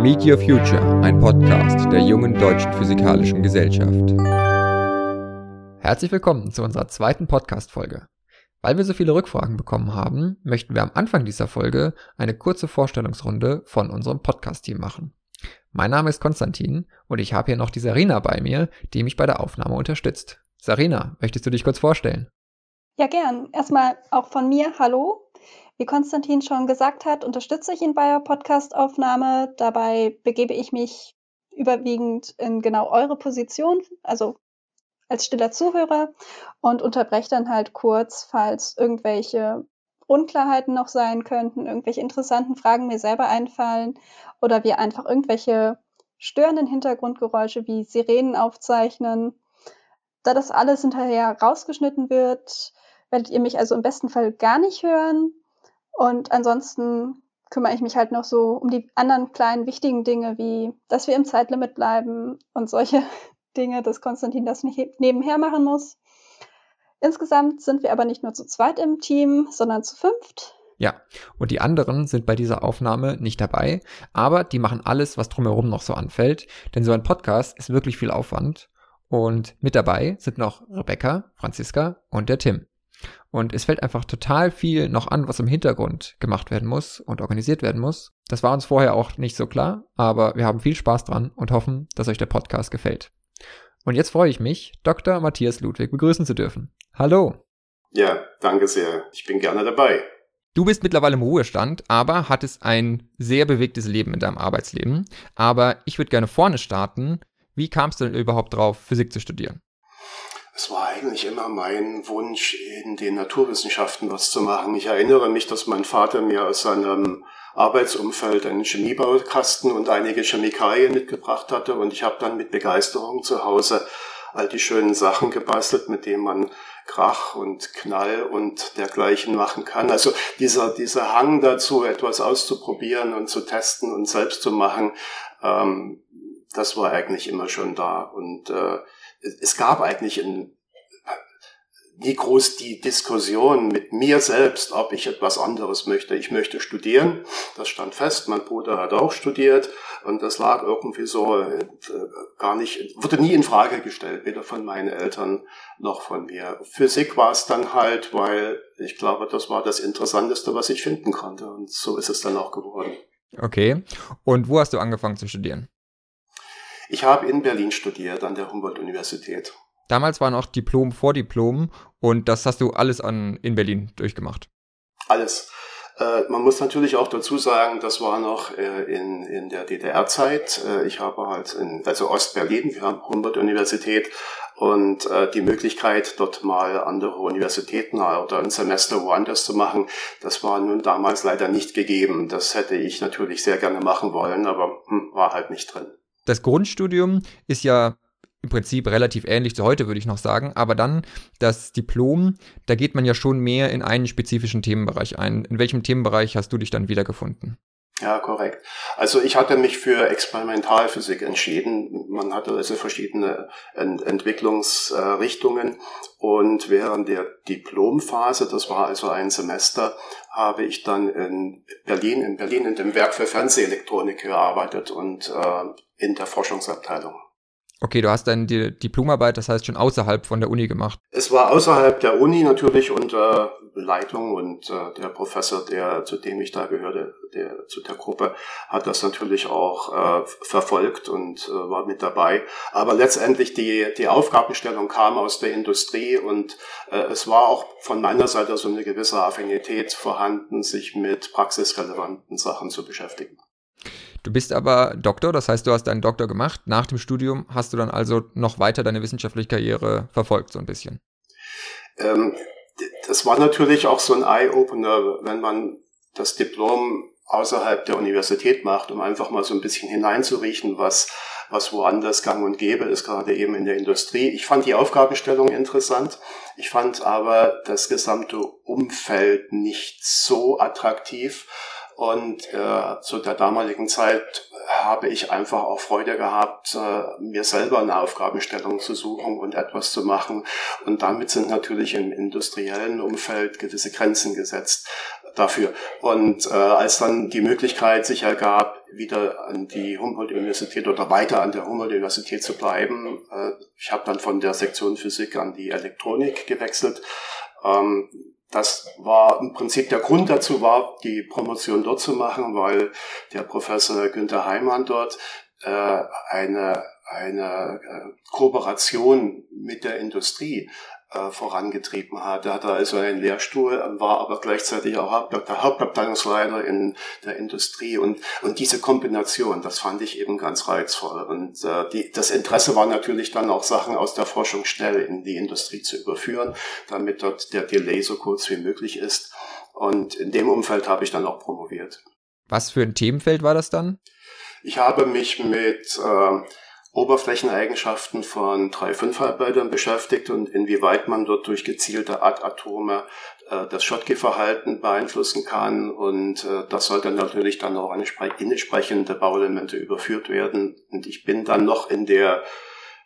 Meet Your Future, ein Podcast der jungen deutschen physikalischen Gesellschaft. Herzlich willkommen zu unserer zweiten Podcast-Folge. Weil wir so viele Rückfragen bekommen haben, möchten wir am Anfang dieser Folge eine kurze Vorstellungsrunde von unserem Podcast-Team machen. Mein Name ist Konstantin und ich habe hier noch die Sarina bei mir, die mich bei der Aufnahme unterstützt. Sarina, möchtest du dich kurz vorstellen? Ja, gern. Erstmal auch von mir Hallo. Wie Konstantin schon gesagt hat, unterstütze ich ihn bei der Podcastaufnahme. Dabei begebe ich mich überwiegend in genau eure Position, also als stiller Zuhörer und unterbreche dann halt kurz, falls irgendwelche Unklarheiten noch sein könnten, irgendwelche interessanten Fragen mir selber einfallen oder wir einfach irgendwelche störenden Hintergrundgeräusche wie Sirenen aufzeichnen. Da das alles hinterher rausgeschnitten wird, werdet ihr mich also im besten Fall gar nicht hören. Und ansonsten kümmere ich mich halt noch so um die anderen kleinen wichtigen Dinge, wie dass wir im Zeitlimit bleiben und solche Dinge, dass Konstantin das nicht nebenher machen muss. Insgesamt sind wir aber nicht nur zu zweit im Team, sondern zu fünft. Ja, und die anderen sind bei dieser Aufnahme nicht dabei, aber die machen alles, was drumherum noch so anfällt, denn so ein Podcast ist wirklich viel Aufwand. Und mit dabei sind noch Rebecca, Franziska und der Tim. Und es fällt einfach total viel noch an, was im Hintergrund gemacht werden muss und organisiert werden muss. Das war uns vorher auch nicht so klar, aber wir haben viel Spaß dran und hoffen, dass euch der Podcast gefällt. Und jetzt freue ich mich, Dr. Matthias Ludwig begrüßen zu dürfen. Hallo. Ja, danke sehr. Ich bin gerne dabei. Du bist mittlerweile im Ruhestand, aber hattest ein sehr bewegtes Leben in deinem Arbeitsleben. Aber ich würde gerne vorne starten. Wie kamst du denn überhaupt drauf, Physik zu studieren? Es war eigentlich immer mein Wunsch, in den Naturwissenschaften was zu machen. Ich erinnere mich, dass mein Vater mir aus seinem Arbeitsumfeld einen Chemiebaukasten und einige Chemikalien mitgebracht hatte und ich habe dann mit Begeisterung zu Hause all die schönen Sachen gebastelt, mit denen man Krach und Knall und dergleichen machen kann. Also dieser, dieser Hang dazu, etwas auszuprobieren und zu testen und selbst zu machen, ähm, das war eigentlich immer schon da. Und äh, es gab eigentlich in, nie groß die Diskussion mit mir selbst, ob ich etwas anderes möchte. Ich möchte studieren, das stand fest. Mein Bruder hat auch studiert und das lag irgendwie so äh, gar nicht, wurde nie in Frage gestellt, weder von meinen Eltern noch von mir. Physik war es dann halt, weil ich glaube, das war das Interessanteste, was ich finden konnte und so ist es dann auch geworden. Okay. Und wo hast du angefangen zu studieren? Ich habe in Berlin studiert, an der Humboldt-Universität. Damals war noch Diplom vor Diplom und das hast du alles an, in Berlin durchgemacht. Alles. Äh, man muss natürlich auch dazu sagen, das war noch äh, in, in der DDR-Zeit. Äh, ich habe halt in, also Ostberlin, wir haben Humboldt-Universität und äh, die Möglichkeit, dort mal andere Universitäten oder ein Semester woanders zu machen, das war nun damals leider nicht gegeben. Das hätte ich natürlich sehr gerne machen wollen, aber hm, war halt nicht drin das Grundstudium ist ja im Prinzip relativ ähnlich zu heute, würde ich noch sagen. Aber dann das Diplom, da geht man ja schon mehr in einen spezifischen Themenbereich ein. In welchem Themenbereich hast du dich dann wiedergefunden? Ja, korrekt. Also ich hatte mich für Experimentalphysik entschieden. Man hatte also verschiedene Ent Entwicklungsrichtungen und während der Diplomphase, das war also ein Semester, habe ich dann in Berlin, in Berlin in dem Werk für Fernsehelektronik gearbeitet und äh, in der Forschungsabteilung. Okay, du hast die Diplomarbeit, das heißt schon außerhalb von der Uni gemacht. Es war außerhalb der Uni natürlich unter Leitung und äh, der Professor, der zu dem ich da gehörte, der zu der Gruppe, hat das natürlich auch äh, verfolgt und äh, war mit dabei. Aber letztendlich die die Aufgabenstellung kam aus der Industrie und äh, es war auch von meiner Seite so eine gewisse Affinität vorhanden, sich mit praxisrelevanten Sachen zu beschäftigen. Du bist aber Doktor, das heißt, du hast deinen Doktor gemacht. Nach dem Studium hast du dann also noch weiter deine wissenschaftliche Karriere verfolgt, so ein bisschen. Ähm, das war natürlich auch so ein Eye-Opener, wenn man das Diplom außerhalb der Universität macht, um einfach mal so ein bisschen hineinzuriechen, was, was woanders gang und gäbe ist, gerade eben in der Industrie. Ich fand die Aufgabenstellung interessant. Ich fand aber das gesamte Umfeld nicht so attraktiv. Und äh, zu der damaligen Zeit habe ich einfach auch Freude gehabt, äh, mir selber eine Aufgabenstellung zu suchen und etwas zu machen. Und damit sind natürlich im industriellen Umfeld gewisse Grenzen gesetzt dafür. Und äh, als dann die Möglichkeit sich ergab, wieder an die Humboldt-Universität oder weiter an der Humboldt-Universität zu bleiben, äh, ich habe dann von der Sektion Physik an die Elektronik gewechselt. Ähm, das war im Prinzip der Grund dazu war, die Promotion dort zu machen, weil der Professor Günther Heimann dort äh, eine, eine äh, Kooperation mit der Industrie äh, vorangetrieben hat. Er hatte also einen Lehrstuhl, war aber gleichzeitig auch Hauptabteilungsleiter in der Industrie und, und diese Kombination, das fand ich eben ganz reizvoll. Und äh, die, das Interesse war natürlich dann auch Sachen aus der Forschung schnell in die Industrie zu überführen, damit dort der Delay so kurz wie möglich ist. Und in dem Umfeld habe ich dann auch promoviert. Was für ein Themenfeld war das dann? Ich habe mich mit äh, Oberflächeneigenschaften von 3,5-Halbleitern beschäftigt und inwieweit man dort durch gezielte Adatome äh, das Schottky-Verhalten beeinflussen kann. Und äh, das sollte natürlich dann auch in entsprechende Bauelemente überführt werden. Und ich bin dann noch in der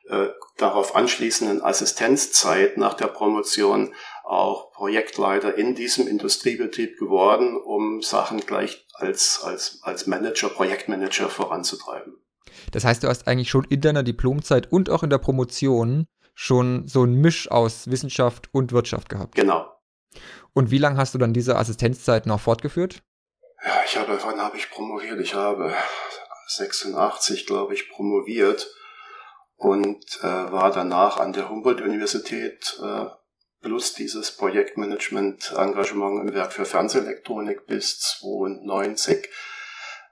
äh, darauf anschließenden Assistenzzeit nach der Promotion auch Projektleiter in diesem Industriebetrieb geworden, um Sachen gleich als, als, als Manager, Projektmanager voranzutreiben. Das heißt, du hast eigentlich schon in deiner Diplomzeit und auch in der Promotion schon so ein Misch aus Wissenschaft und Wirtschaft gehabt. Genau. Und wie lange hast du dann diese Assistenzzeit noch fortgeführt? Ja, ich habe, wann habe ich promoviert? Ich habe 86, glaube ich, promoviert und äh, war danach an der Humboldt-Universität äh, plus dieses Projektmanagement-Engagement im Werk für Fernsehelektronik bis 92.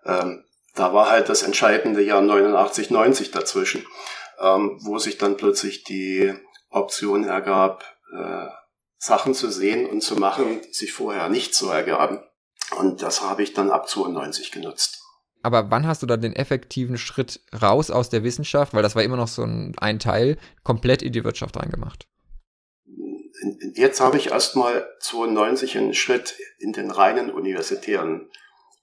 Ähm, da war halt das entscheidende Jahr 89, 90 dazwischen, ähm, wo sich dann plötzlich die Option ergab, äh, Sachen zu sehen und zu machen, die sich vorher nicht so ergaben. Und das habe ich dann ab 92 genutzt. Aber wann hast du dann den effektiven Schritt raus aus der Wissenschaft, weil das war immer noch so ein, ein Teil, komplett in die Wirtschaft reingemacht? Jetzt habe ich erstmal 92 einen Schritt in den reinen universitären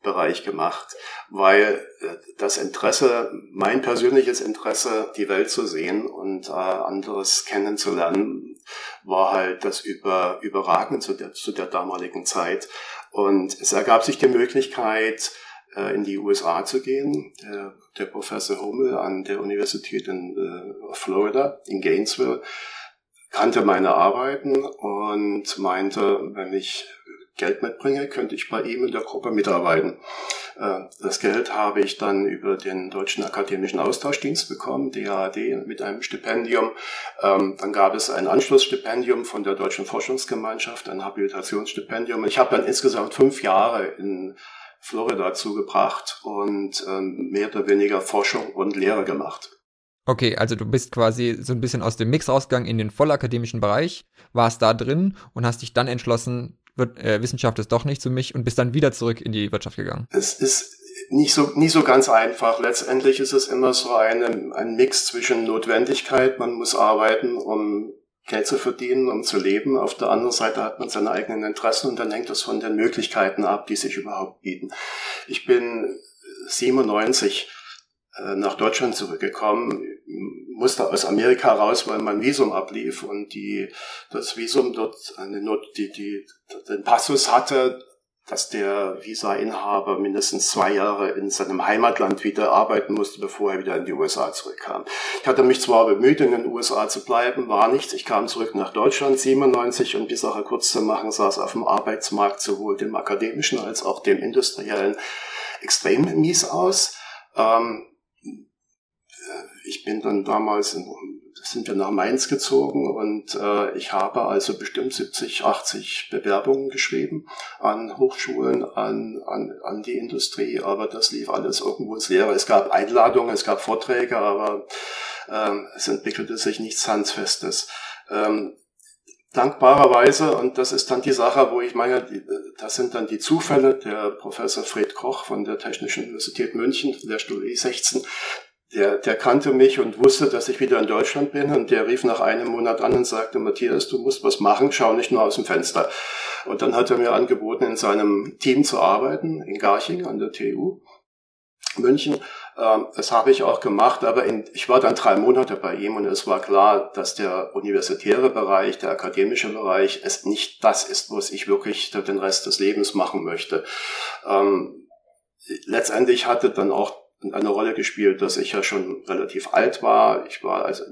Bereich gemacht, weil äh, das Interesse, mein persönliches Interesse, die Welt zu sehen und äh, anderes kennenzulernen, war halt das über, überragend zu der, zu der damaligen Zeit. Und es ergab sich die Möglichkeit, äh, in die USA zu gehen. Der, der Professor Hummel an der Universität in äh, Florida, in Gainesville, kannte meine Arbeiten und meinte, wenn ich Geld mitbringe, könnte ich bei ihm in der Gruppe mitarbeiten. Äh, das Geld habe ich dann über den Deutschen Akademischen Austauschdienst bekommen, DAAD, mit einem Stipendium. Ähm, dann gab es ein Anschlussstipendium von der Deutschen Forschungsgemeinschaft, ein Habilitationsstipendium. Ich habe dann insgesamt fünf Jahre in Florida zugebracht und ähm, mehr oder weniger Forschung und Lehre gemacht. Okay, also du bist quasi so ein bisschen aus dem Mix rausgegangen in den vollakademischen Bereich, warst da drin und hast dich dann entschlossen, wird, äh, Wissenschaft ist doch nicht für mich und bist dann wieder zurück in die Wirtschaft gegangen? Es ist nicht so, nicht so ganz einfach. Letztendlich ist es immer so eine, ein Mix zwischen Notwendigkeit, man muss arbeiten, um Geld zu verdienen, um zu leben. Auf der anderen Seite hat man seine eigenen Interessen und dann hängt das von den Möglichkeiten ab, die sich überhaupt bieten. Ich bin 97 äh, nach Deutschland zurückgekommen, musste aus Amerika raus, weil mein Visum ablief und die, das Visum dort eine Not, die, die, den Passus hatte, dass der Visa-Inhaber mindestens zwei Jahre in seinem Heimatland wieder arbeiten musste, bevor er wieder in die USA zurückkam. Ich hatte mich zwar bemüht, in den USA zu bleiben, war nichts. Ich kam zurück nach Deutschland 97 und die Sache kurz zu machen, saß auf dem Arbeitsmarkt sowohl dem akademischen als auch dem industriellen extrem mies aus. Ähm, ich bin dann damals, in, sind wir nach Mainz gezogen und äh, ich habe also bestimmt 70, 80 Bewerbungen geschrieben an Hochschulen, an, an, an die Industrie, aber das lief alles irgendwo ins Leere. Es gab Einladungen, es gab Vorträge, aber ähm, es entwickelte sich nichts Handfestes. Ähm, dankbarerweise, und das ist dann die Sache, wo ich meine, das sind dann die Zufälle, der Professor Fred Koch von der Technischen Universität München, Lehrstuhl E16, der, der kannte mich und wusste, dass ich wieder in Deutschland bin und der rief nach einem Monat an und sagte, Matthias, du musst was machen, schau nicht nur aus dem Fenster. Und dann hat er mir angeboten, in seinem Team zu arbeiten, in Garching an der TU. München. Ähm, das habe ich auch gemacht, aber in, ich war dann drei Monate bei ihm und es war klar, dass der universitäre Bereich, der akademische Bereich, es nicht das ist, was ich wirklich den Rest des Lebens machen möchte. Ähm, letztendlich hatte dann auch eine Rolle gespielt, dass ich ja schon relativ alt war. Ich war also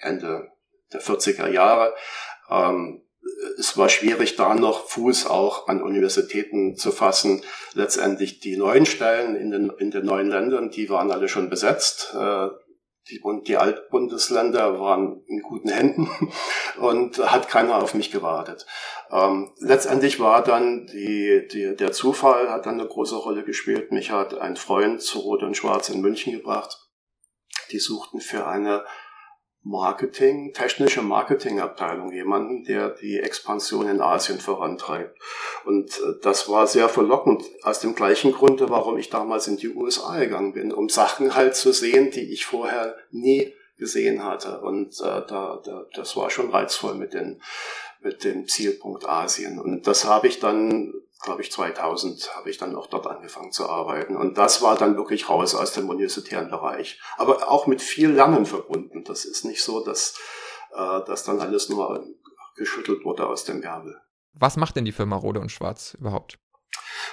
Ende der 40er Jahre. Ähm, es war schwierig, da noch Fuß auch an Universitäten zu fassen. Letztendlich die neuen Stellen in den, in den neuen Ländern, die waren alle schon besetzt. Äh, die, die Altbundesländer waren in guten Händen und hat keiner auf mich gewartet. Ähm, letztendlich war dann die, die, der Zufall hat dann eine große Rolle gespielt. Mich hat ein Freund zu Rot und Schwarz in München gebracht. Die suchten für eine Marketing, technische Marketingabteilung, jemanden, der die Expansion in Asien vorantreibt. Und äh, das war sehr verlockend, aus dem gleichen Grunde, warum ich damals in die USA gegangen bin, um Sachen halt zu sehen, die ich vorher nie gesehen hatte. Und äh, da, da, das war schon reizvoll mit, den, mit dem Zielpunkt Asien. Und das habe ich dann glaube ich, 2000 habe ich dann auch dort angefangen zu arbeiten. Und das war dann wirklich raus aus dem universitären Bereich. Aber auch mit viel Lernen verbunden. Das ist nicht so, dass äh, das dann alles nur geschüttelt wurde aus dem Ärmel. Was macht denn die Firma Rode und Schwarz überhaupt?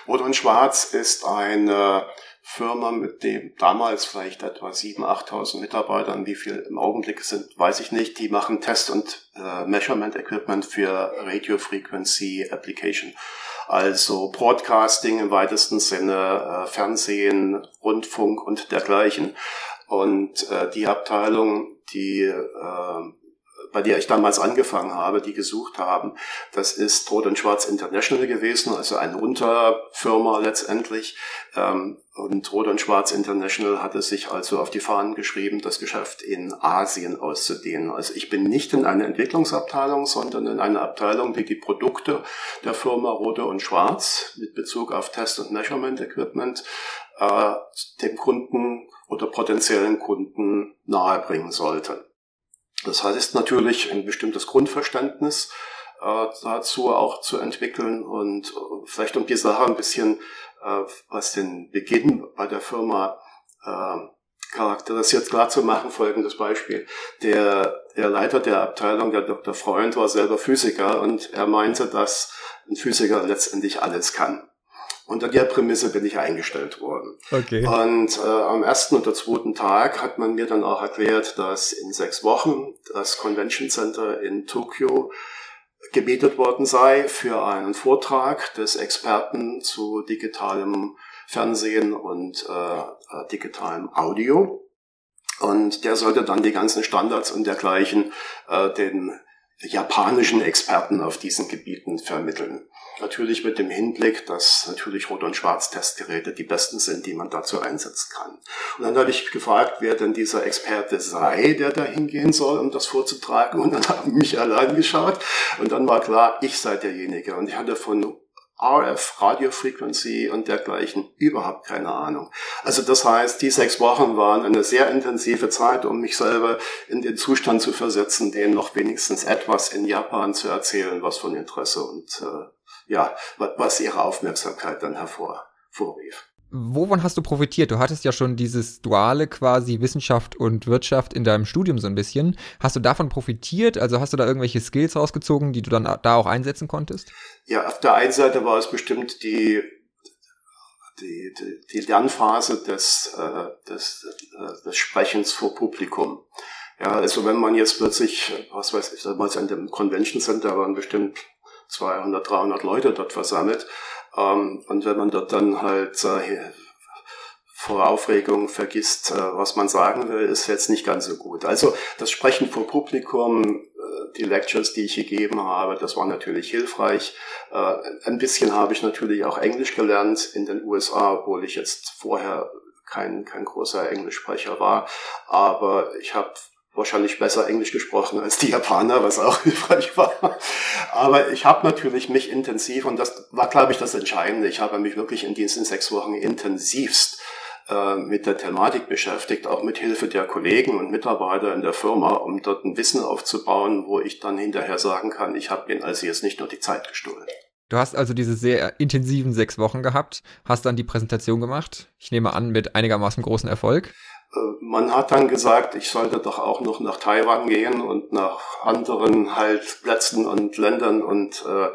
Rode und Schwarz ist eine Firma mit dem damals vielleicht etwa 7.000, 8.000 Mitarbeitern. Wie viel im Augenblick sind, weiß ich nicht. Die machen Test- und äh, Measurement Equipment für Radio Frequency Application. Also Broadcasting im weitesten Sinne, äh, Fernsehen, Rundfunk und dergleichen. Und äh, die Abteilung, die äh, bei der ich damals angefangen habe, die gesucht haben. Das ist Rot und Schwarz International gewesen, also eine Unterfirma letztendlich. Ähm, und Rot und Schwarz International hatte sich also auf die Fahnen geschrieben, das Geschäft in Asien auszudehnen. Also ich bin nicht in einer Entwicklungsabteilung, sondern in einer Abteilung, die die Produkte der Firma Rote und Schwarz mit Bezug auf Test- und Measurement Equipment äh, dem Kunden oder potenziellen Kunden nahebringen sollte. Das heißt natürlich ein bestimmtes Grundverständnis äh, dazu auch zu entwickeln und äh, vielleicht um die Sache ein bisschen, äh, was den Beginn bei der Firma äh, charakterisiert klar zu machen, folgendes Beispiel. Der, der Leiter der Abteilung, der Dr. Freund, war selber Physiker und er meinte, dass ein Physiker letztendlich alles kann. Unter der Prämisse bin ich eingestellt worden. Okay. Und äh, am ersten oder zweiten Tag hat man mir dann auch erklärt, dass in sechs Wochen das Convention Center in Tokio gebietet worden sei für einen Vortrag des Experten zu digitalem Fernsehen und äh, äh digitalem Audio. Und der sollte dann die ganzen Standards und dergleichen äh, den japanischen Experten auf diesen Gebieten vermitteln. Natürlich mit dem Hinblick, dass natürlich Rot- und Schwarz-Testgeräte die besten sind, die man dazu einsetzen kann. Und dann habe ich gefragt, wer denn dieser Experte sei, der da hingehen soll, um das vorzutragen. Und dann haben mich allein geschaut. Und dann war klar, ich sei derjenige. Und ich hatte von RF, Radio Frequency und dergleichen überhaupt keine Ahnung. Also das heißt, die sechs Wochen waren eine sehr intensive Zeit, um mich selber in den Zustand zu versetzen, denen noch wenigstens etwas in Japan zu erzählen, was von Interesse und äh, ja, was ihre Aufmerksamkeit dann hervorrief. Wovon hast du profitiert? Du hattest ja schon dieses duale quasi Wissenschaft und Wirtschaft in deinem Studium so ein bisschen. Hast du davon profitiert? Also hast du da irgendwelche Skills rausgezogen, die du dann da auch einsetzen konntest? Ja, auf der einen Seite war es bestimmt die, die, die, die Lernphase des, äh, des, äh, des Sprechens vor Publikum. Ja, also wenn man jetzt plötzlich, was weiß ich, damals an dem Convention Center waren bestimmt 200, 300 Leute dort versammelt. Ähm, und wenn man dort dann halt äh, vor Aufregung vergisst, äh, was man sagen will, ist jetzt nicht ganz so gut. Also das Sprechen vor Publikum, äh, die Lectures, die ich gegeben habe, das war natürlich hilfreich. Äh, ein bisschen habe ich natürlich auch Englisch gelernt in den USA, obwohl ich jetzt vorher kein, kein großer Englischsprecher war. Aber ich habe wahrscheinlich besser Englisch gesprochen als die Japaner, was auch hilfreich war. Aber ich habe natürlich mich intensiv, und das war, glaube ich, das Entscheidende, ich habe mich wirklich in diesen sechs Wochen intensivst äh, mit der Thematik beschäftigt, auch mit Hilfe der Kollegen und Mitarbeiter in der Firma, um dort ein Wissen aufzubauen, wo ich dann hinterher sagen kann, ich habe ihnen also jetzt nicht nur die Zeit gestohlen. Du Du hast also diese sehr intensiven sechs Wochen gehabt, hast dann die Präsentation gemacht. Ich nehme an, mit einigermaßen großen Erfolg. Äh, man hat dann gesagt, ich sollte doch auch noch nach Taiwan gehen und nach anderen halt Plätzen und Ländern und äh,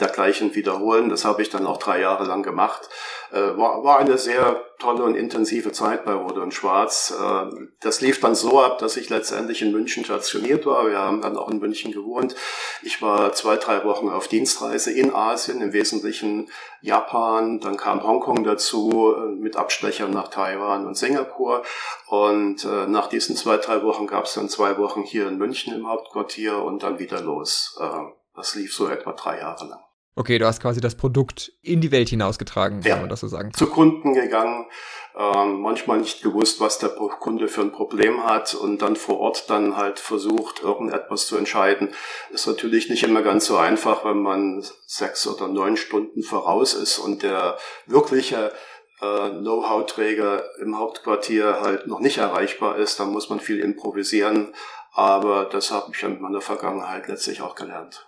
dergleichen wiederholen. Das habe ich dann auch drei Jahre lang gemacht. Äh, war, war eine sehr tolle und intensive Zeit bei Rode und Schwarz. Äh, das lief dann so ab, dass ich letztendlich in München stationiert war. Wir haben dann auch in München gewohnt. Ich war zwei, drei Wochen auf Dienstreise in Asien, im Wesentlichen Japan. Dann kam Hongkong dazu äh, mit Abstechern nach Taiwan und Singapur. Und äh, nach diesen zwei, drei Wochen gab es dann zwei Wochen hier in München im Hauptquartier und dann wieder los. Äh, das lief so etwa drei Jahre lang. Okay, du hast quasi das Produkt in die Welt hinausgetragen, ja. kann man das so sagen. Zu Kunden gegangen, ähm, manchmal nicht gewusst, was der Kunde für ein Problem hat und dann vor Ort dann halt versucht, irgendetwas zu entscheiden. Ist natürlich nicht immer ganz so einfach, wenn man sechs oder neun Stunden voraus ist und der wirkliche äh, Know-how-Träger im Hauptquartier halt noch nicht erreichbar ist, dann muss man viel improvisieren. Aber das habe ich in meiner Vergangenheit letztlich auch gelernt.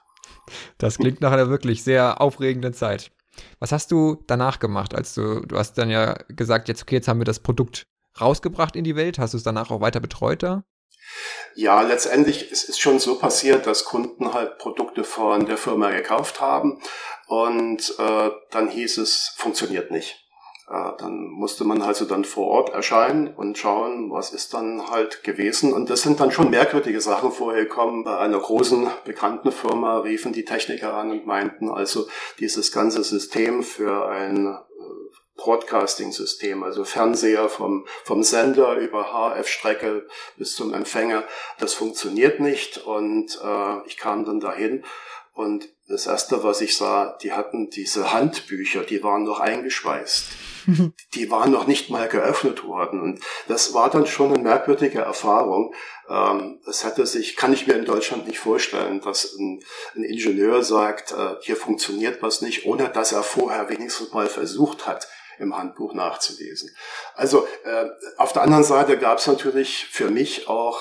Das klingt nach einer wirklich sehr aufregenden Zeit. Was hast du danach gemacht, als du, du hast dann ja gesagt, jetzt okay, jetzt haben wir das Produkt rausgebracht in die Welt. Hast du es danach auch weiter betreut da? Ja, letztendlich ist es schon so passiert, dass Kunden halt Produkte von der Firma gekauft haben und äh, dann hieß es, funktioniert nicht. Äh, dann musste man also dann vor Ort erscheinen und schauen, was ist dann halt gewesen. Und das sind dann schon merkwürdige Sachen vorhergekommen. Bei einer großen bekannten Firma riefen die Techniker an und meinten also dieses ganze System für ein äh, Broadcasting-System, also Fernseher vom, vom Sender über HF-Strecke bis zum Empfänger, das funktioniert nicht. Und äh, ich kam dann dahin und das erste, was ich sah, die hatten diese Handbücher, die waren noch eingeschweißt. die waren noch nicht mal geöffnet worden. Und das war dann schon eine merkwürdige Erfahrung. Ähm, das hätte sich, kann ich mir in Deutschland nicht vorstellen, dass ein, ein Ingenieur sagt, äh, hier funktioniert was nicht, ohne dass er vorher wenigstens mal versucht hat, im Handbuch nachzulesen. Also äh, auf der anderen Seite gab es natürlich für mich auch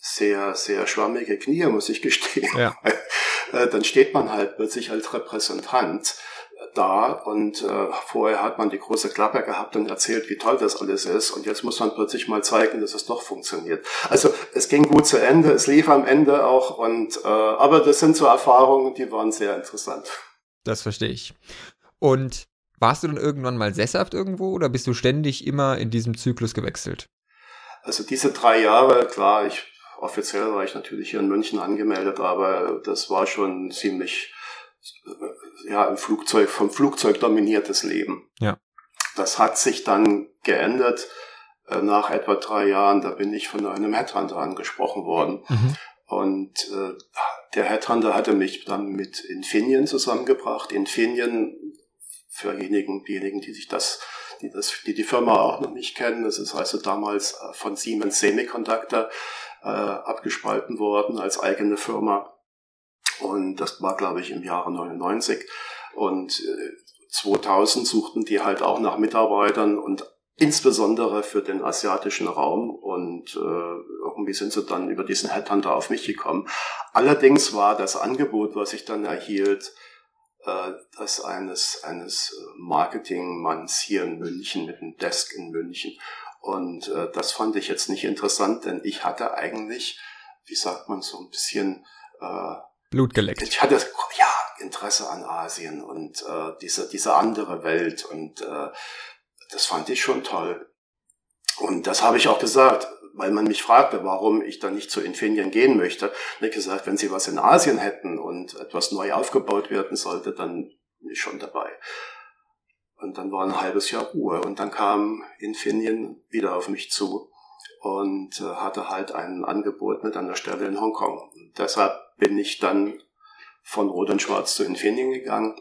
sehr, sehr schwammige Knie, muss ich gestehen. Ja. Äh, dann steht man halt plötzlich als Repräsentant da und äh, vorher hat man die große Klappe gehabt und erzählt, wie toll das alles ist und jetzt muss man plötzlich mal zeigen, dass es doch funktioniert. Also es ging gut zu Ende, es lief am Ende auch und äh, aber das sind so Erfahrungen, die waren sehr interessant. Das verstehe ich. Und warst du dann irgendwann mal sesshaft irgendwo oder bist du ständig immer in diesem Zyklus gewechselt? Also diese drei Jahre, klar, ich offiziell war ich natürlich hier in München angemeldet, aber das war schon ziemlich ja, ein Flugzeug, vom Flugzeug dominiertes Leben. Ja. Das hat sich dann geändert äh, nach etwa drei Jahren. Da bin ich von einem Headhunter angesprochen worden. Mhm. Und äh, der Headhunter hatte mich dann mit Infineon zusammengebracht. Infineon, für diejenigen, diejenigen, die sich das, die das, die die Firma auch noch nicht kennen, das ist also damals äh, von Siemens Semiconductor äh, abgespalten worden als eigene Firma. Und das war, glaube ich, im Jahre 99. Und äh, 2000 suchten die halt auch nach Mitarbeitern und insbesondere für den asiatischen Raum. Und äh, irgendwie sind sie dann über diesen Headhunter auf mich gekommen. Allerdings war das Angebot, was ich dann erhielt, äh, das eines, eines Marketingmanns hier in München mit einem Desk in München. Und äh, das fand ich jetzt nicht interessant, denn ich hatte eigentlich, wie sagt man, so ein bisschen äh, Blut geleckt. Ich hatte ja Interesse an Asien und äh, diese, diese andere Welt und äh, das fand ich schon toll. Und das habe ich auch gesagt, weil man mich fragte, warum ich dann nicht zu Infineon gehen möchte. Und ich habe gesagt, wenn sie was in Asien hätten und etwas neu aufgebaut werden sollte, dann bin ich schon dabei. Und dann war ein halbes Jahr Ruhe und dann kam Infineon wieder auf mich zu und äh, hatte halt ein Angebot mit einer Stelle in Hongkong. Deshalb bin ich dann von Rot und Schwarz zu Infineon gegangen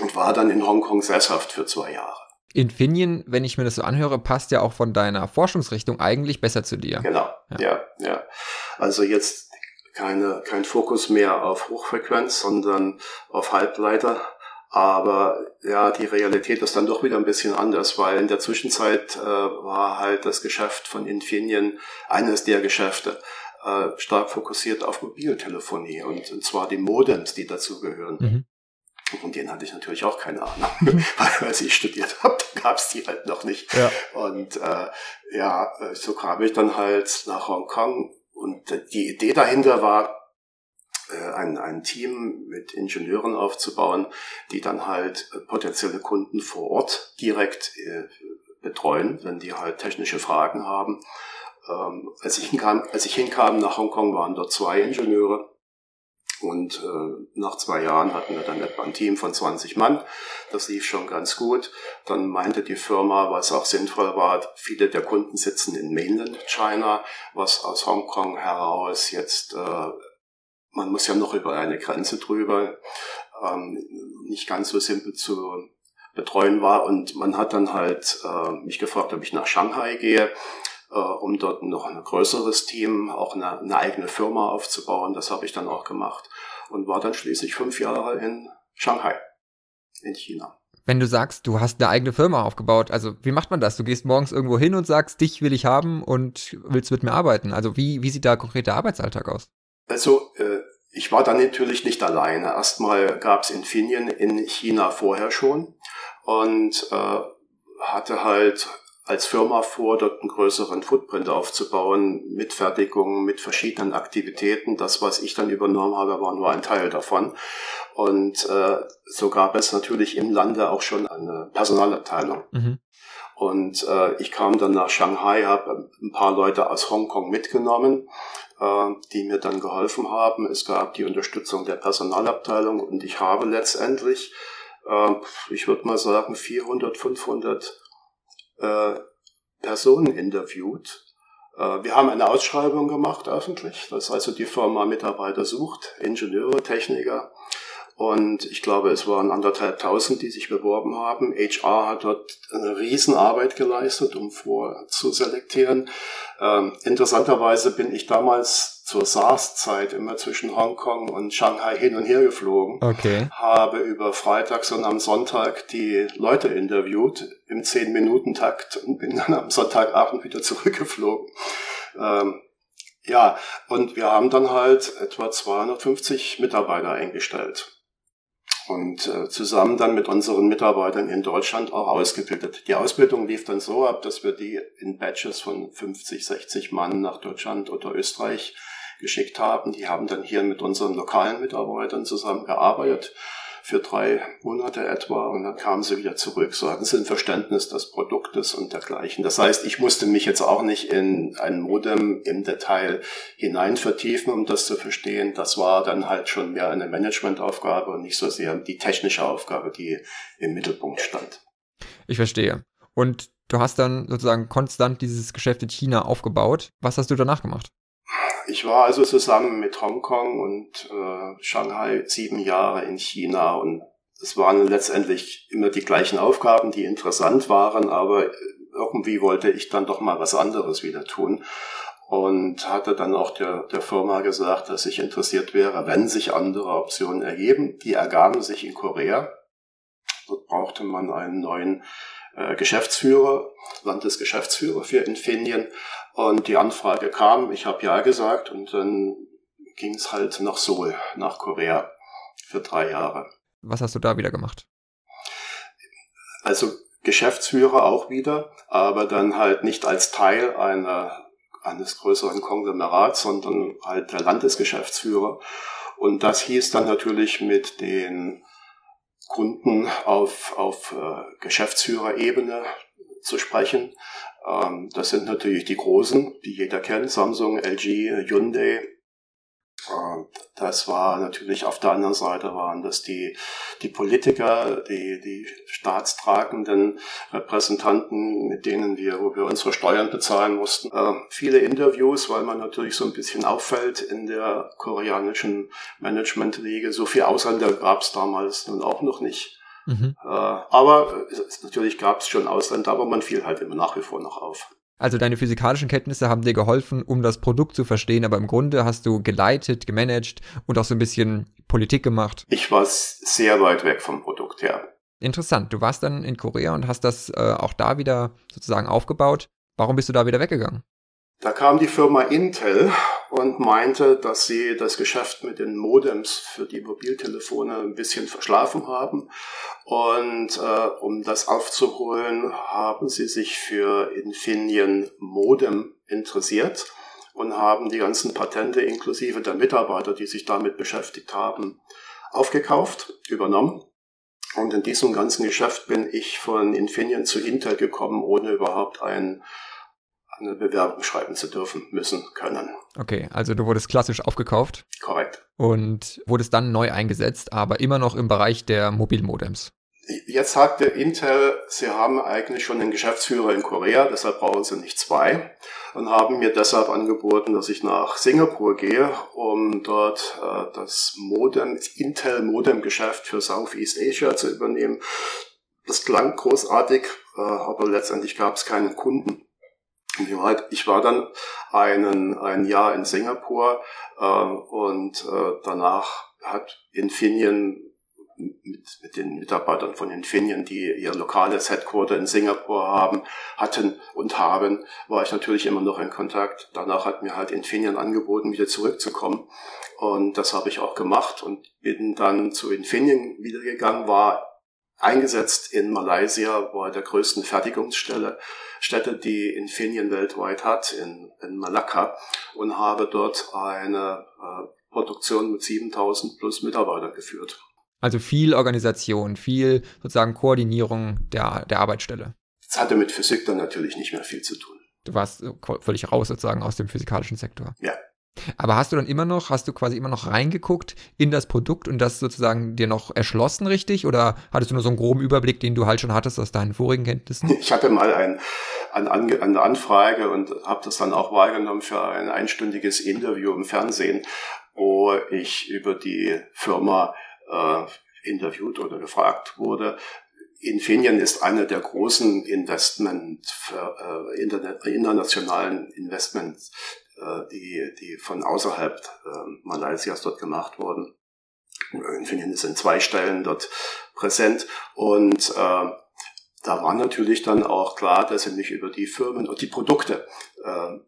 und war dann in Hongkong sesshaft für zwei Jahre. Infineon, wenn ich mir das so anhöre, passt ja auch von deiner Forschungsrichtung eigentlich besser zu dir. Genau, ja, ja. ja. Also jetzt keine, kein Fokus mehr auf Hochfrequenz, sondern auf Halbleiter. Aber ja, die Realität ist dann doch wieder ein bisschen anders, weil in der Zwischenzeit äh, war halt das Geschäft von Infineon eines der Geschäfte äh, stark fokussiert auf Mobiltelefonie und, und zwar die Modems, die dazugehören. Mhm. Und den hatte ich natürlich auch keine Ahnung, weil als ich studiert habe, gab es die halt noch nicht. Ja. Und äh, ja, so kam ich dann halt nach Hongkong. Und die Idee dahinter war, äh, ein, ein Team mit Ingenieuren aufzubauen, die dann halt äh, potenzielle Kunden vor Ort direkt äh, betreuen, wenn die halt technische Fragen haben. Ähm, als, ich hinkam, als ich hinkam nach Hongkong, waren dort zwei Ingenieure. Und äh, nach zwei Jahren hatten wir dann etwa ein Team von 20 Mann. Das lief schon ganz gut. Dann meinte die Firma, was auch sinnvoll war, viele der Kunden sitzen in Mainland China, was aus Hongkong heraus jetzt äh, man muss ja noch über eine Grenze drüber, ähm, nicht ganz so simpel zu betreuen war. Und man hat dann halt äh, mich gefragt, ob ich nach Shanghai gehe, äh, um dort noch ein größeres Team, auch eine, eine eigene Firma aufzubauen. Das habe ich dann auch gemacht und war dann schließlich fünf Jahre in Shanghai, in China. Wenn du sagst, du hast eine eigene Firma aufgebaut, also wie macht man das? Du gehst morgens irgendwo hin und sagst, dich will ich haben und willst mit mir arbeiten. Also wie, wie sieht da konkret der Arbeitsalltag aus? Also äh, ich war dann natürlich nicht alleine. Erstmal gab es Infineon in China vorher schon und äh, hatte halt als Firma vor, dort einen größeren Footprint aufzubauen mit Fertigung, mit verschiedenen Aktivitäten. Das, was ich dann übernommen habe, war nur ein Teil davon. Und äh, so gab es natürlich im Lande auch schon eine Personalabteilung. Mhm. Und äh, ich kam dann nach Shanghai, habe ein paar Leute aus Hongkong mitgenommen die mir dann geholfen haben. Es gab die Unterstützung der Personalabteilung und ich habe letztendlich, äh, ich würde mal sagen, 400, 500 äh, Personen interviewt. Wir haben eine Ausschreibung gemacht öffentlich, dass also die Firma Mitarbeiter sucht, Ingenieure, Techniker. Und ich glaube, es waren anderthalb tausend, die sich beworben haben. HR hat dort eine Riesenarbeit geleistet, um vorzuselektieren. Ähm, interessanterweise bin ich damals zur SARS-Zeit immer zwischen Hongkong und Shanghai hin und her geflogen. Okay. Habe über Freitags und am Sonntag die Leute interviewt im 10-Minuten-Takt und bin dann am Sonntagabend wieder zurückgeflogen. Ähm, ja, und wir haben dann halt etwa 250 Mitarbeiter eingestellt und äh, zusammen dann mit unseren Mitarbeitern in Deutschland auch ausgebildet. Die Ausbildung lief dann so ab, dass wir die in Batches von 50, 60 Mann nach Deutschland oder Österreich geschickt haben. Die haben dann hier mit unseren lokalen Mitarbeitern zusammengearbeitet für drei Monate etwa und dann kamen sie wieder zurück. So hatten sie ein Verständnis des Produktes und dergleichen. Das heißt, ich musste mich jetzt auch nicht in ein Modem im Detail hinein vertiefen, um das zu verstehen. Das war dann halt schon mehr eine Managementaufgabe und nicht so sehr die technische Aufgabe, die im Mittelpunkt stand. Ich verstehe. Und du hast dann sozusagen konstant dieses Geschäft in China aufgebaut. Was hast du danach gemacht? Ich war also zusammen mit Hongkong und äh, Shanghai sieben Jahre in China und es waren letztendlich immer die gleichen Aufgaben, die interessant waren, aber irgendwie wollte ich dann doch mal was anderes wieder tun und hatte dann auch der, der Firma gesagt, dass ich interessiert wäre, wenn sich andere Optionen ergeben. Die ergaben sich in Korea. Dort brauchte man einen neuen äh, Geschäftsführer, Landesgeschäftsführer für Infineon. Und die Anfrage kam, ich habe ja gesagt und dann ging es halt nach Seoul, nach Korea für drei Jahre. Was hast du da wieder gemacht? Also Geschäftsführer auch wieder, aber dann halt nicht als Teil einer, eines größeren Konglomerats, sondern halt der Landesgeschäftsführer. Und das hieß dann natürlich mit den Kunden auf, auf äh, Geschäftsführerebene zu sprechen. Ähm, das sind natürlich die großen, die jeder kennt, Samsung, LG, Hyundai. Das war natürlich auf der anderen Seite waren das die, die Politiker, die, die staatstragenden Repräsentanten, mit denen wir, wo wir unsere Steuern bezahlen mussten. Äh, viele Interviews, weil man natürlich so ein bisschen auffällt in der koreanischen Management-Liga. So viel Ausländer gab es damals nun auch noch nicht. Mhm. Äh, aber es, natürlich gab es schon Ausländer, aber man fiel halt immer nach wie vor noch auf. Also deine physikalischen Kenntnisse haben dir geholfen, um das Produkt zu verstehen, aber im Grunde hast du geleitet, gemanagt und auch so ein bisschen Politik gemacht. Ich war sehr weit weg vom Produkt, ja. Interessant. Du warst dann in Korea und hast das äh, auch da wieder sozusagen aufgebaut. Warum bist du da wieder weggegangen? Da kam die Firma Intel und meinte, dass sie das Geschäft mit den Modems für die Mobiltelefone ein bisschen verschlafen haben. Und äh, um das aufzuholen, haben sie sich für Infineon Modem interessiert und haben die ganzen Patente inklusive der Mitarbeiter, die sich damit beschäftigt haben, aufgekauft, übernommen. Und in diesem ganzen Geschäft bin ich von Infineon zu Intel gekommen, ohne überhaupt ein eine Bewerbung schreiben zu dürfen, müssen, können. Okay, also du wurdest klassisch aufgekauft. Korrekt. Und wurdest dann neu eingesetzt, aber immer noch im Bereich der Mobilmodems. Jetzt sagte Intel, sie haben eigentlich schon einen Geschäftsführer in Korea, deshalb brauchen sie nicht zwei und haben mir deshalb angeboten, dass ich nach Singapur gehe, um dort äh, das Modem, Intel Modem Geschäft für Southeast Asia zu übernehmen. Das klang großartig, äh, aber letztendlich gab es keinen Kunden. Ich war dann einen, ein Jahr in Singapur äh, und äh, danach hat Infineon mit, mit den Mitarbeitern von Infineon, die ihr lokales Headquarter in Singapur haben, hatten und haben, war ich natürlich immer noch in Kontakt. Danach hat mir halt Infineon angeboten, wieder zurückzukommen. Und das habe ich auch gemacht und bin dann zu Infineon wiedergegangen, war eingesetzt in Malaysia bei der größten Fertigungsstelle, Stätte, die Infineon weltweit hat, in, in Malakka und habe dort eine äh, Produktion mit 7000 plus Mitarbeitern geführt. Also viel Organisation, viel sozusagen Koordinierung der, der Arbeitsstelle. Das hatte mit Physik dann natürlich nicht mehr viel zu tun. Du warst völlig raus sozusagen aus dem physikalischen Sektor. Ja. Aber hast du dann immer noch, hast du quasi immer noch reingeguckt in das Produkt und das sozusagen dir noch erschlossen richtig? Oder hattest du nur so einen groben Überblick, den du halt schon hattest aus deinen vorigen Kenntnissen? Ich hatte mal ein, ein, eine Anfrage und habe das dann auch wahrgenommen für ein einstündiges Interview im Fernsehen, wo ich über die Firma äh, interviewt oder gefragt wurde. Infineon ist einer der großen Investment, äh, internet, internationalen Investments, äh, die, die von außerhalb äh, Malaysias dort gemacht wurden. Infineon ist in zwei Stellen dort präsent und äh, da war natürlich dann auch klar, dass sie mich über die Firmen und die Produkte äh,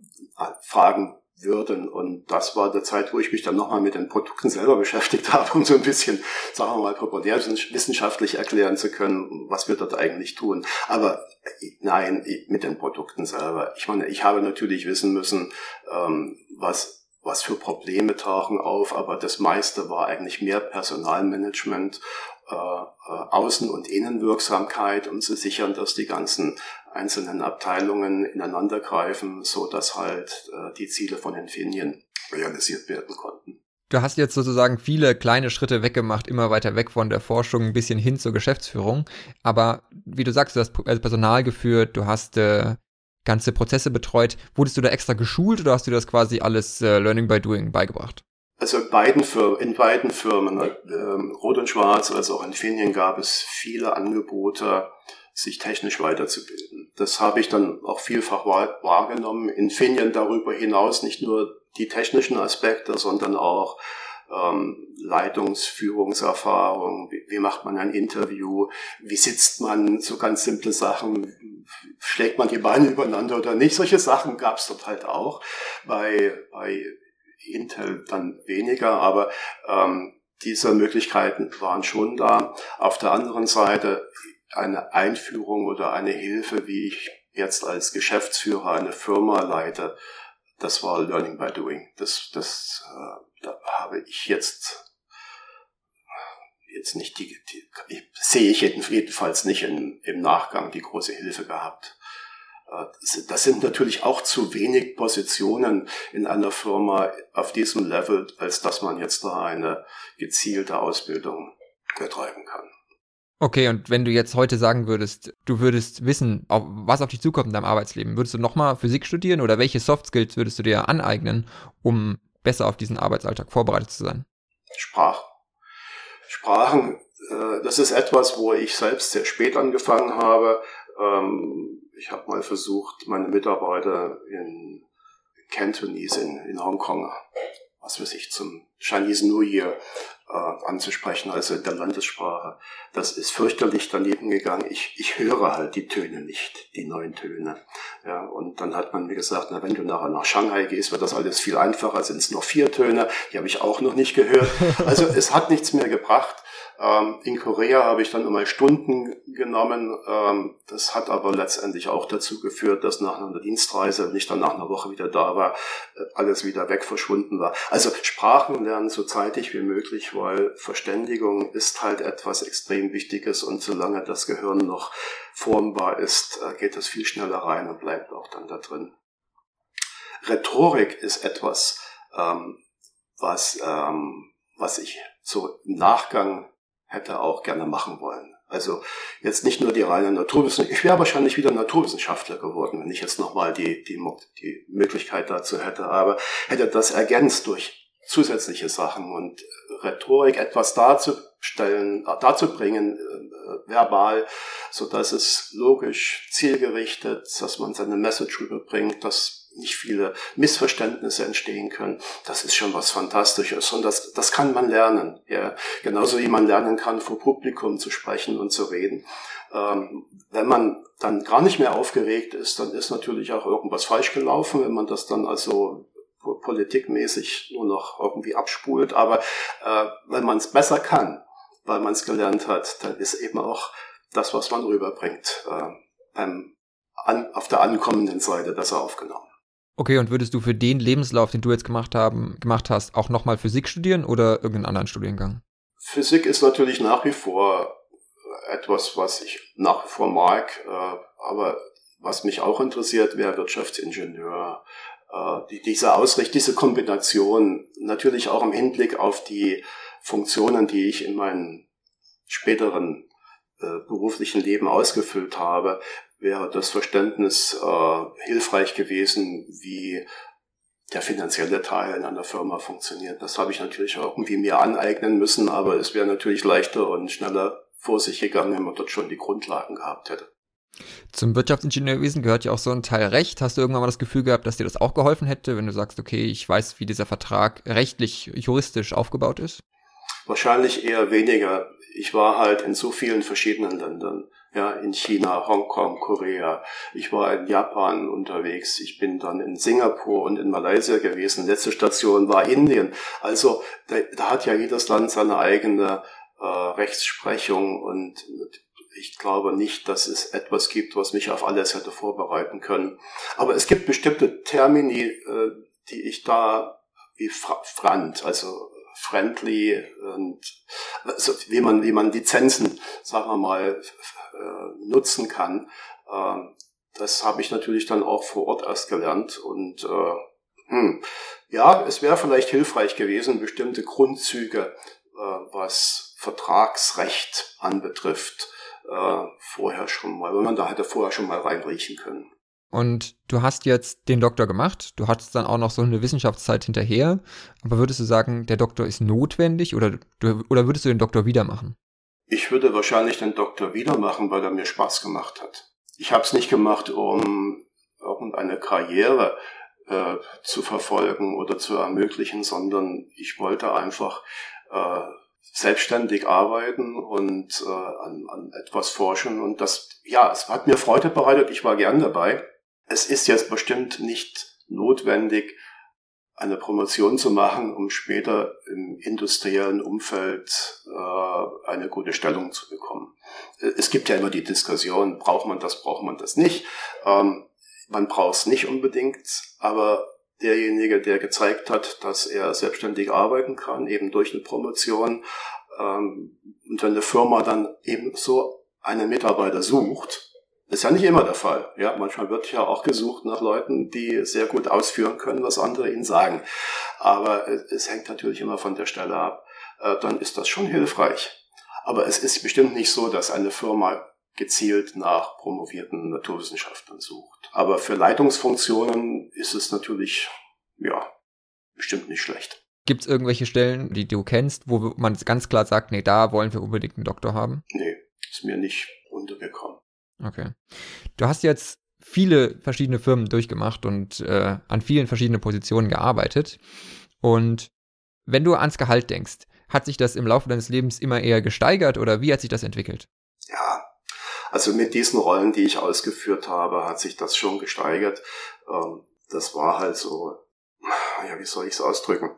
fragen würden. Und das war der Zeit, wo ich mich dann nochmal mit den Produkten selber beschäftigt habe, um so ein bisschen, sagen wir mal, populär wissenschaftlich erklären zu können, was wir dort eigentlich tun. Aber nein, mit den Produkten selber. Ich meine, ich habe natürlich wissen müssen, ähm, was was für Probleme tauchen auf, aber das meiste war eigentlich mehr Personalmanagement, äh, äh, Außen- und Innenwirksamkeit, um zu sichern, dass die ganzen einzelnen Abteilungen ineinander greifen, so dass halt äh, die Ziele von Infineon realisiert werden konnten. Du hast jetzt sozusagen viele kleine Schritte weggemacht, immer weiter weg von der Forschung, ein bisschen hin zur Geschäftsführung. Aber wie du sagst, du hast also Personal geführt, du hast äh, ganze Prozesse betreut. Wurdest du da extra geschult oder hast du das quasi alles äh, Learning by Doing beigebracht? Also in beiden Firmen, in beiden Firmen, äh, Rot und Schwarz, also auch in Infineon gab es viele Angebote, sich technisch weiterzubilden. Das habe ich dann auch vielfach wahrgenommen. In Infineon darüber hinaus nicht nur die technischen Aspekte, sondern auch ähm, Leitungsführungserfahrung, wie, wie macht man ein Interview, wie sitzt man, so ganz simple Sachen, schlägt man die Beine übereinander oder nicht, solche Sachen gab es dort halt auch. Bei, bei Intel dann weniger, aber ähm, diese Möglichkeiten waren schon da. Auf der anderen Seite eine Einführung oder eine Hilfe, wie ich jetzt als Geschäftsführer eine Firma leite, das war Learning by Doing. Das, das äh, da habe ich jetzt jetzt nicht die, die sehe ich jedenfalls nicht in, im Nachgang die große Hilfe gehabt. Äh, das sind natürlich auch zu wenig Positionen in einer Firma auf diesem Level, als dass man jetzt da eine gezielte Ausbildung betreiben kann. Okay, und wenn du jetzt heute sagen würdest, du würdest wissen, was auf dich zukommt in deinem Arbeitsleben, würdest du nochmal Physik studieren oder welche Soft Skills würdest du dir aneignen, um besser auf diesen Arbeitsalltag vorbereitet zu sein? Sprachen. Sprachen, äh, das ist etwas, wo ich selbst sehr spät angefangen habe. Ähm, ich habe mal versucht, meine Mitarbeiter in Cantonese in, in Hongkong was weiß ich, zum Chinese New Year äh, anzusprechen, also in der Landessprache. Das ist fürchterlich daneben gegangen. Ich, ich höre halt die Töne nicht, die neuen Töne. Ja, und dann hat man mir gesagt, na, wenn du nachher nach Shanghai gehst, wird das alles viel einfacher, sind es noch vier Töne, die habe ich auch noch nicht gehört. Also es hat nichts mehr gebracht. Ähm, in Korea habe ich dann immer Stunden genommen. Ähm, das hat aber letztendlich auch dazu geführt, dass nach einer Dienstreise, wenn ich dann nach einer Woche wieder da war, äh, alles wieder weg verschwunden war. Also Sprachen lernen so zeitig wie möglich, weil Verständigung ist halt etwas extrem Wichtiges und solange das Gehirn noch formbar ist, äh, geht das viel schneller rein und bleibt auch dann da drin. Rhetorik ist etwas, ähm, was, ähm, was ich so im Nachgang hätte auch gerne machen wollen. Also jetzt nicht nur die reine Naturwissenschaft. Ich wäre wahrscheinlich wieder Naturwissenschaftler geworden, wenn ich jetzt nochmal die, die, die Möglichkeit dazu hätte. Aber hätte das ergänzt durch zusätzliche Sachen und Rhetorik etwas darzustellen, äh, darzubringen, äh, verbal, so dass es logisch, zielgerichtet, dass man seine Message rüberbringt, dass nicht viele Missverständnisse entstehen können. Das ist schon was Fantastisches und das, das kann man lernen. Ja. Genauso wie man lernen kann, vor Publikum zu sprechen und zu reden. Ähm, wenn man dann gar nicht mehr aufgeregt ist, dann ist natürlich auch irgendwas falsch gelaufen, wenn man das dann also politikmäßig nur noch irgendwie abspult. Aber äh, wenn man es besser kann, weil man es gelernt hat, dann ist eben auch das, was man rüberbringt, äh, beim, an, auf der ankommenden Seite besser aufgenommen. Okay, und würdest du für den Lebenslauf, den du jetzt gemacht, haben, gemacht hast, auch nochmal Physik studieren oder irgendeinen anderen Studiengang? Physik ist natürlich nach wie vor etwas, was ich nach wie vor mag, äh, aber was mich auch interessiert, wäre Wirtschaftsingenieur. Äh, die, diese Ausrichtung, diese Kombination, natürlich auch im Hinblick auf die Funktionen, die ich in meinem späteren äh, beruflichen Leben ausgefüllt habe, wäre das Verständnis äh, hilfreich gewesen, wie der finanzielle Teil in einer Firma funktioniert. Das habe ich natürlich auch irgendwie mir aneignen müssen, aber es wäre natürlich leichter und schneller vor sich gegangen, wenn man dort schon die Grundlagen gehabt hätte. Zum Wirtschaftsingenieurwesen gehört ja auch so ein Teil Recht. Hast du irgendwann mal das Gefühl gehabt, dass dir das auch geholfen hätte, wenn du sagst, okay, ich weiß, wie dieser Vertrag rechtlich, juristisch aufgebaut ist? Wahrscheinlich eher weniger. Ich war halt in so vielen verschiedenen Ländern ja, in China, Hongkong, Korea. Ich war in Japan unterwegs. Ich bin dann in Singapur und in Malaysia gewesen. Letzte Station war Indien. Also da, da hat ja jedes Land seine eigene äh, Rechtsprechung und ich glaube nicht, dass es etwas gibt, was mich auf alles hätte vorbereiten können. Aber es gibt bestimmte Termini, äh, die ich da wie Frant, also friendly und also wie man wie man Lizenzen, sagen wir mal, äh, nutzen kann. Äh, das habe ich natürlich dann auch vor Ort erst gelernt und äh, hm, ja, es wäre vielleicht hilfreich gewesen, bestimmte Grundzüge, äh, was Vertragsrecht anbetrifft, äh, vorher schon mal, wenn man da hätte vorher schon mal reinriechen können. Und du hast jetzt den Doktor gemacht, du hattest dann auch noch so eine Wissenschaftszeit hinterher, aber würdest du sagen, der Doktor ist notwendig oder, oder würdest du den Doktor wieder machen? Ich würde wahrscheinlich den Doktor wieder machen, weil er mir Spaß gemacht hat. Ich habe es nicht gemacht, um irgendeine Karriere äh, zu verfolgen oder zu ermöglichen, sondern ich wollte einfach äh, selbstständig arbeiten und äh, an, an etwas forschen. Und das, ja, es hat mir Freude bereitet, ich war gern dabei es ist jetzt bestimmt nicht notwendig, eine Promotion zu machen, um später im industriellen Umfeld äh, eine gute Stellung zu bekommen. Es gibt ja immer die Diskussion, braucht man das, braucht man das nicht. Ähm, man braucht es nicht unbedingt, aber derjenige, der gezeigt hat, dass er selbstständig arbeiten kann, eben durch eine Promotion, ähm, und wenn eine Firma dann eben so einen Mitarbeiter sucht, ist ja nicht immer der Fall. Ja, manchmal wird ja auch gesucht nach Leuten, die sehr gut ausführen können, was andere ihnen sagen. Aber es hängt natürlich immer von der Stelle ab. Äh, dann ist das schon hilfreich. Aber es ist bestimmt nicht so, dass eine Firma gezielt nach promovierten Naturwissenschaftlern sucht. Aber für Leitungsfunktionen ist es natürlich, ja, bestimmt nicht schlecht. Gibt es irgendwelche Stellen, die du kennst, wo man ganz klar sagt, nee, da wollen wir unbedingt einen Doktor haben? Nee, ist mir nicht untergekommen. Okay. Du hast jetzt viele verschiedene Firmen durchgemacht und äh, an vielen verschiedenen Positionen gearbeitet. Und Wenn du ans Gehalt denkst, hat sich das im Laufe deines Lebens immer eher gesteigert oder wie hat sich das entwickelt? Ja, also mit diesen Rollen, die ich ausgeführt habe, hat sich das schon gesteigert. Ähm, das war halt so, ja, wie soll ich es ausdrücken?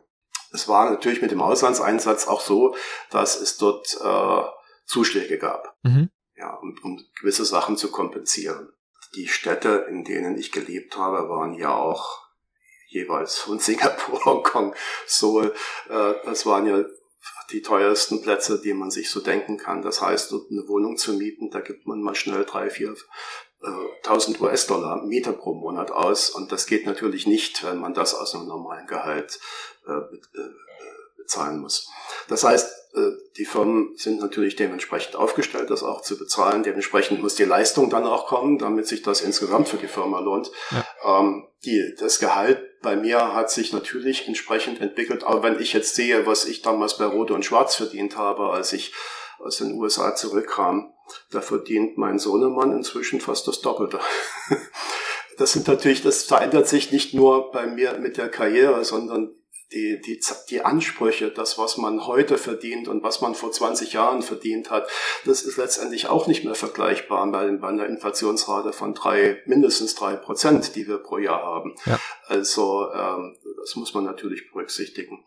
Es war natürlich mit dem Auslandseinsatz auch so, dass es dort äh, Zuschläge gab, mhm. Ja, um, um gewisse Sachen zu kompensieren. Die Städte, in denen ich gelebt habe, waren ja auch jeweils von Singapur, Hongkong, Seoul. Äh, das waren ja die teuersten Plätze, die man sich so denken kann. Das heißt, eine Wohnung zu mieten, da gibt man mal schnell drei, vier, 1000 US-Dollar Miete pro Monat aus. Und das geht natürlich nicht, wenn man das aus einem normalen Gehalt äh, äh, bezahlen muss. Das heißt, äh, die Firmen sind natürlich dementsprechend aufgestellt, das auch zu bezahlen. Dementsprechend muss die Leistung dann auch kommen, damit sich das insgesamt für die Firma lohnt. Ja. Ähm, die, das Gehalt bei mir hat sich natürlich entsprechend entwickelt. Aber wenn ich jetzt sehe, was ich damals bei Rot und Schwarz verdient habe, als ich aus den USA zurückkam, da verdient mein Sohnemann inzwischen fast das Doppelte. Das sind natürlich, das verändert sich nicht nur bei mir mit der Karriere, sondern die, die, die Ansprüche, das, was man heute verdient und was man vor 20 Jahren verdient hat, das ist letztendlich auch nicht mehr vergleichbar bei, bei einer Inflationsrate von drei, mindestens drei Prozent, die wir pro Jahr haben. Ja. Also ähm, das muss man natürlich berücksichtigen.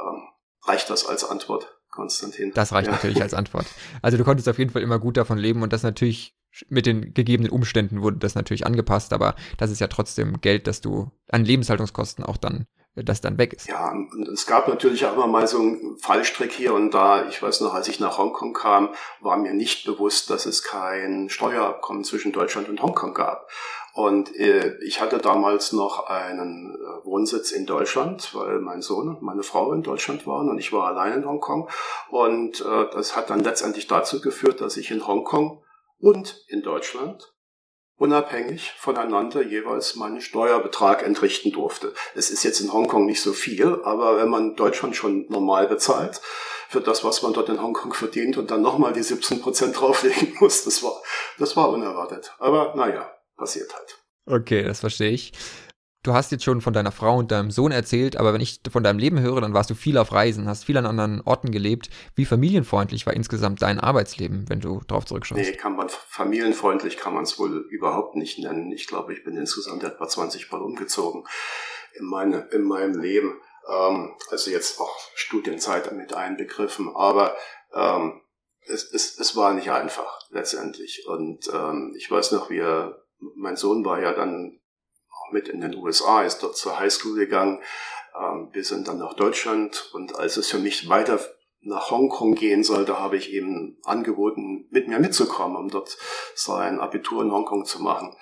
Ähm, reicht das als Antwort? Konstantin. Das reicht ja. natürlich als Antwort. Also du konntest auf jeden Fall immer gut davon leben und das natürlich mit den gegebenen Umständen wurde das natürlich angepasst, aber das ist ja trotzdem Geld, das du an Lebenshaltungskosten auch dann das dann weg ist. Ja, es gab natürlich auch immer mal so einen Fallstrick hier und da. Ich weiß noch, als ich nach Hongkong kam, war mir nicht bewusst, dass es kein Steuerabkommen zwischen Deutschland und Hongkong gab. Und äh, ich hatte damals noch einen äh, Wohnsitz in Deutschland, weil mein Sohn und meine Frau in Deutschland waren und ich war allein in Hongkong. Und äh, das hat dann letztendlich dazu geführt, dass ich in Hongkong und in Deutschland unabhängig voneinander jeweils meinen Steuerbetrag entrichten durfte. Es ist jetzt in Hongkong nicht so viel, aber wenn man Deutschland schon normal bezahlt, für das, was man dort in Hongkong verdient und dann nochmal die 17 Prozent drauflegen muss, das war, das war unerwartet. Aber naja, passiert halt. Okay, das verstehe ich. Du hast jetzt schon von deiner Frau und deinem Sohn erzählt, aber wenn ich von deinem Leben höre, dann warst du viel auf Reisen, hast viel an anderen Orten gelebt. Wie familienfreundlich war insgesamt dein Arbeitsleben, wenn du drauf zurückschaust? Nee, kann man, familienfreundlich kann man es wohl überhaupt nicht nennen. Ich glaube, ich bin insgesamt etwa 20 Mal umgezogen in, meine, in meinem Leben. Ähm, also jetzt auch Studienzeit mit einbegriffen, aber ähm, es, es, es war nicht einfach letztendlich. Und ähm, ich weiß noch, wie mein Sohn war ja dann mit in den USA, ist dort zur Highschool gegangen. Ähm, wir sind dann nach Deutschland und als es für mich weiter nach Hongkong gehen sollte, habe ich eben angeboten, mit mir mitzukommen, um dort sein Abitur in Hongkong zu machen.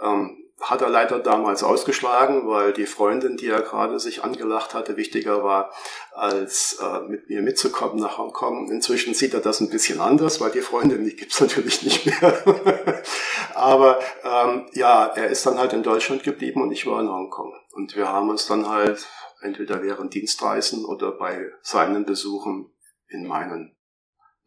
Ähm, hat er leider damals ausgeschlagen, weil die Freundin, die er gerade sich angelacht hatte, wichtiger war, als äh, mit mir mitzukommen nach Hongkong. Inzwischen sieht er das ein bisschen anders, weil die Freundin, die gibt's natürlich nicht mehr. Aber ähm, ja, er ist dann halt in Deutschland geblieben und ich war in Hongkong. Und wir haben uns dann halt entweder während Dienstreisen oder bei seinen Besuchen in meinen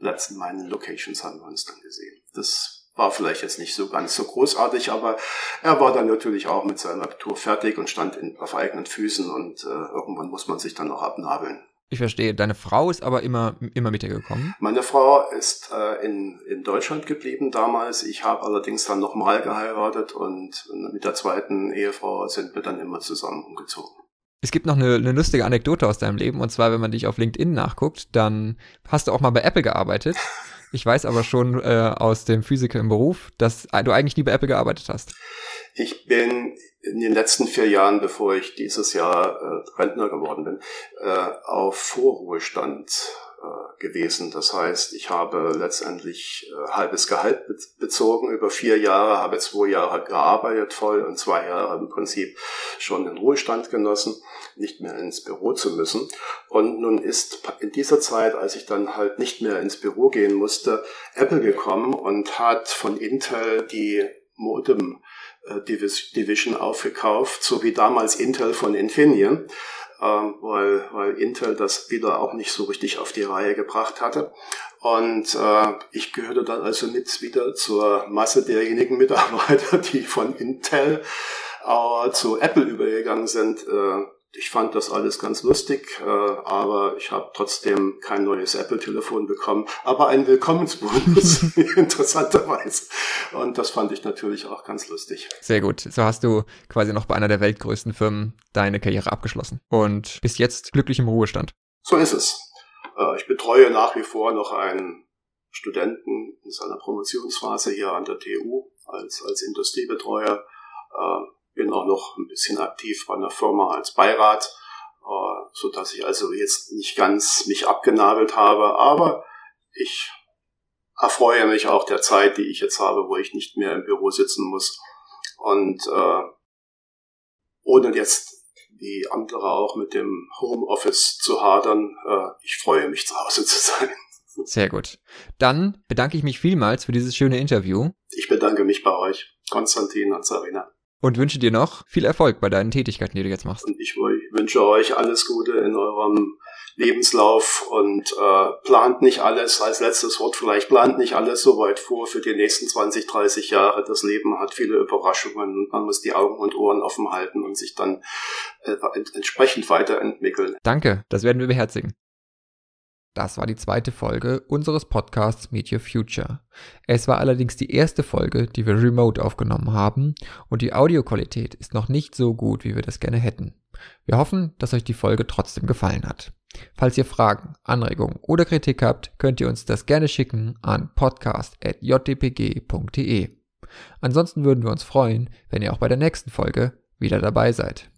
letzten meinen Locations haben wir uns dann gesehen. Das war vielleicht jetzt nicht so ganz so großartig, aber er war dann natürlich auch mit seinem Abitur fertig und stand in, auf eigenen Füßen und äh, irgendwann muss man sich dann noch abnabeln. Ich verstehe. Deine Frau ist aber immer, immer mit dir gekommen? Meine Frau ist äh, in, in Deutschland geblieben damals. Ich habe allerdings dann nochmal geheiratet und mit der zweiten Ehefrau sind wir dann immer zusammen umgezogen. Es gibt noch eine, eine lustige Anekdote aus deinem Leben und zwar, wenn man dich auf LinkedIn nachguckt, dann hast du auch mal bei Apple gearbeitet. Ich weiß aber schon äh, aus dem Physiker im Beruf, dass du eigentlich nie bei Apple gearbeitet hast. Ich bin in den letzten vier Jahren, bevor ich dieses Jahr äh, Rentner geworden bin, äh, auf Vorruhestand gewesen. Das heißt, ich habe letztendlich äh, halbes Gehalt be bezogen über vier Jahre, habe zwei Jahre gearbeitet voll und zwei Jahre im Prinzip schon den Ruhestand genossen nicht mehr ins Büro zu müssen. Und nun ist in dieser Zeit, als ich dann halt nicht mehr ins Büro gehen musste, Apple gekommen und hat von Intel die Modem äh, Division aufgekauft, so wie damals Intel von Infineon, ähm, weil, weil Intel das wieder auch nicht so richtig auf die Reihe gebracht hatte. Und äh, ich gehörte dann also mit wieder zur Masse derjenigen Mitarbeiter, die von Intel äh, zu Apple übergegangen sind. Äh, ich fand das alles ganz lustig, äh, aber ich habe trotzdem kein neues Apple-Telefon bekommen, aber einen Willkommensbonus, interessanterweise. Und das fand ich natürlich auch ganz lustig. Sehr gut. So hast du quasi noch bei einer der weltgrößten Firmen deine Karriere abgeschlossen und bist jetzt glücklich im Ruhestand. So ist es. Äh, ich betreue nach wie vor noch einen Studenten in seiner Promotionsphase hier an der TU als, als Industriebetreuer. Äh, bin auch noch ein bisschen aktiv bei einer Firma als Beirat, äh, so dass ich also jetzt nicht ganz mich abgenabelt habe, aber ich erfreue mich auch der Zeit, die ich jetzt habe, wo ich nicht mehr im Büro sitzen muss und äh, ohne jetzt wie andere auch mit dem Homeoffice zu hadern, äh, ich freue mich zu Hause zu sein. Sehr gut. Dann bedanke ich mich vielmals für dieses schöne Interview. Ich bedanke mich bei euch, Konstantin und Sarina und wünsche dir noch viel Erfolg bei deinen Tätigkeiten, die du jetzt machst. Ich wünsche euch alles Gute in eurem Lebenslauf und äh, plant nicht alles, als letztes Wort vielleicht, plant nicht alles so weit vor für die nächsten 20, 30 Jahre. Das Leben hat viele Überraschungen und man muss die Augen und Ohren offen halten und sich dann äh, entsprechend weiterentwickeln. Danke, das werden wir beherzigen. Das war die zweite Folge unseres Podcasts Meet Your Future. Es war allerdings die erste Folge, die wir remote aufgenommen haben und die Audioqualität ist noch nicht so gut, wie wir das gerne hätten. Wir hoffen, dass euch die Folge trotzdem gefallen hat. Falls ihr Fragen, Anregungen oder Kritik habt, könnt ihr uns das gerne schicken an podcast.jdpg.de. Ansonsten würden wir uns freuen, wenn ihr auch bei der nächsten Folge wieder dabei seid.